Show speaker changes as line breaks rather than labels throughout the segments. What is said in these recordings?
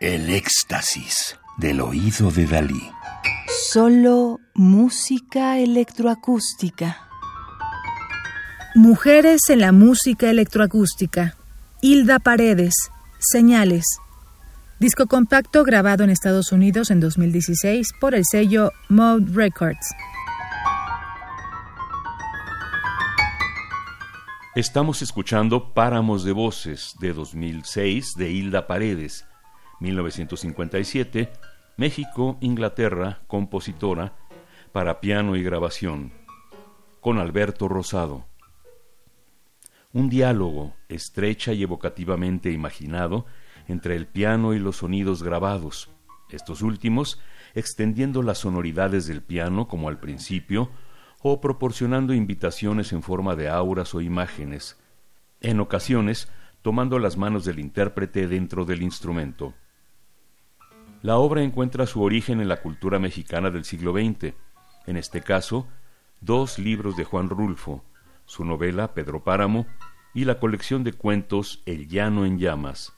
El éxtasis del oído de Dalí.
Solo música electroacústica.
Mujeres en la música electroacústica. Hilda Paredes. Señales. Disco compacto grabado en Estados Unidos en 2016 por el sello Mode Records.
Estamos escuchando Páramos de Voces de 2006 de Hilda Paredes, 1957, México, Inglaterra, compositora, para piano y grabación, con Alberto Rosado. Un diálogo, estrecha y evocativamente imaginado, entre el piano y los sonidos grabados, estos últimos extendiendo las sonoridades del piano como al principio, o proporcionando invitaciones en forma de auras o imágenes, en ocasiones tomando las manos del intérprete dentro del instrumento. La obra encuentra su origen en la cultura mexicana del siglo XX, en este caso, dos libros de Juan Rulfo, su novela Pedro Páramo y la colección de cuentos El llano en llamas.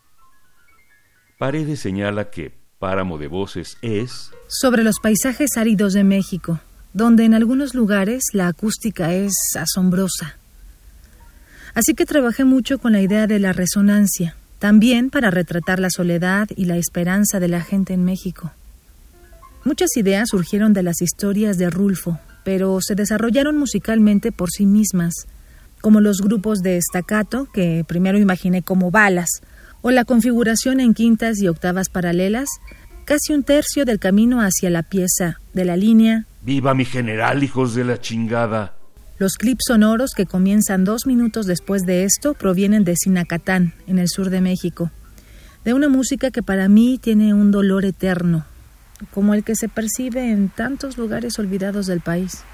Paredes señala que Páramo de Voces es
sobre los paisajes áridos de México, donde en algunos lugares la acústica es asombrosa. Así que trabajé mucho con la idea de la resonancia, también para retratar la soledad y la esperanza de la gente en México. Muchas ideas surgieron de las historias de Rulfo, pero se desarrollaron musicalmente por sí mismas, como los grupos de estacato, que primero imaginé como balas, o la configuración en quintas y octavas paralelas, casi un tercio del camino hacia la pieza de la línea
Viva mi general, hijos de la chingada.
Los clips sonoros que comienzan dos minutos después de esto provienen de Sinacatán, en el sur de México, de una música que para mí tiene un dolor eterno, como el que se percibe en tantos lugares olvidados del país.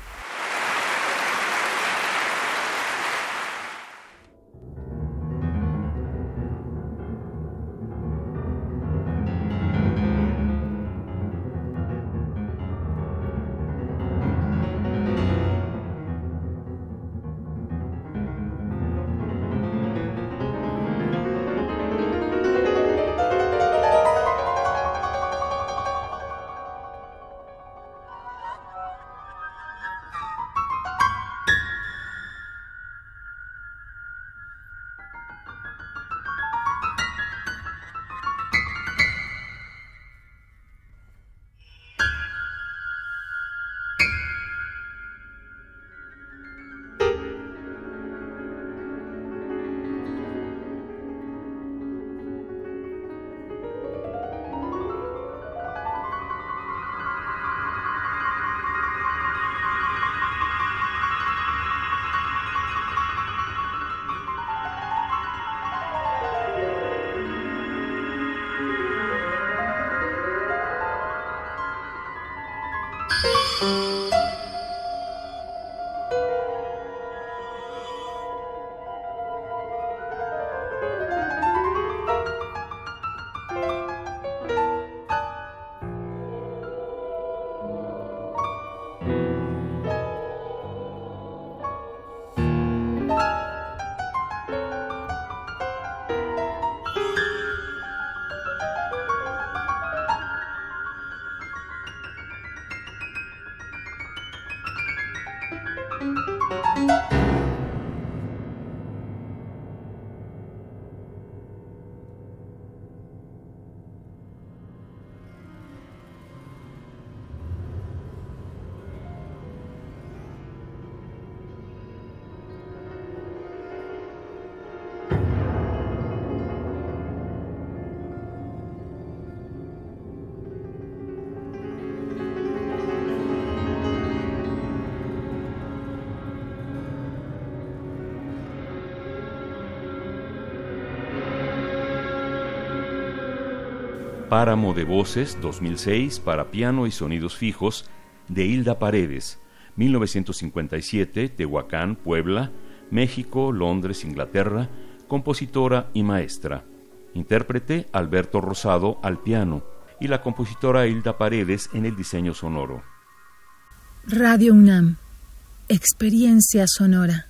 Páramo de Voces 2006 para piano y sonidos fijos de Hilda Paredes, 1957, Tehuacán, Puebla, México, Londres, Inglaterra, compositora y maestra. Intérprete Alberto Rosado al piano y la compositora Hilda Paredes en el diseño sonoro.
Radio UNAM, experiencia sonora.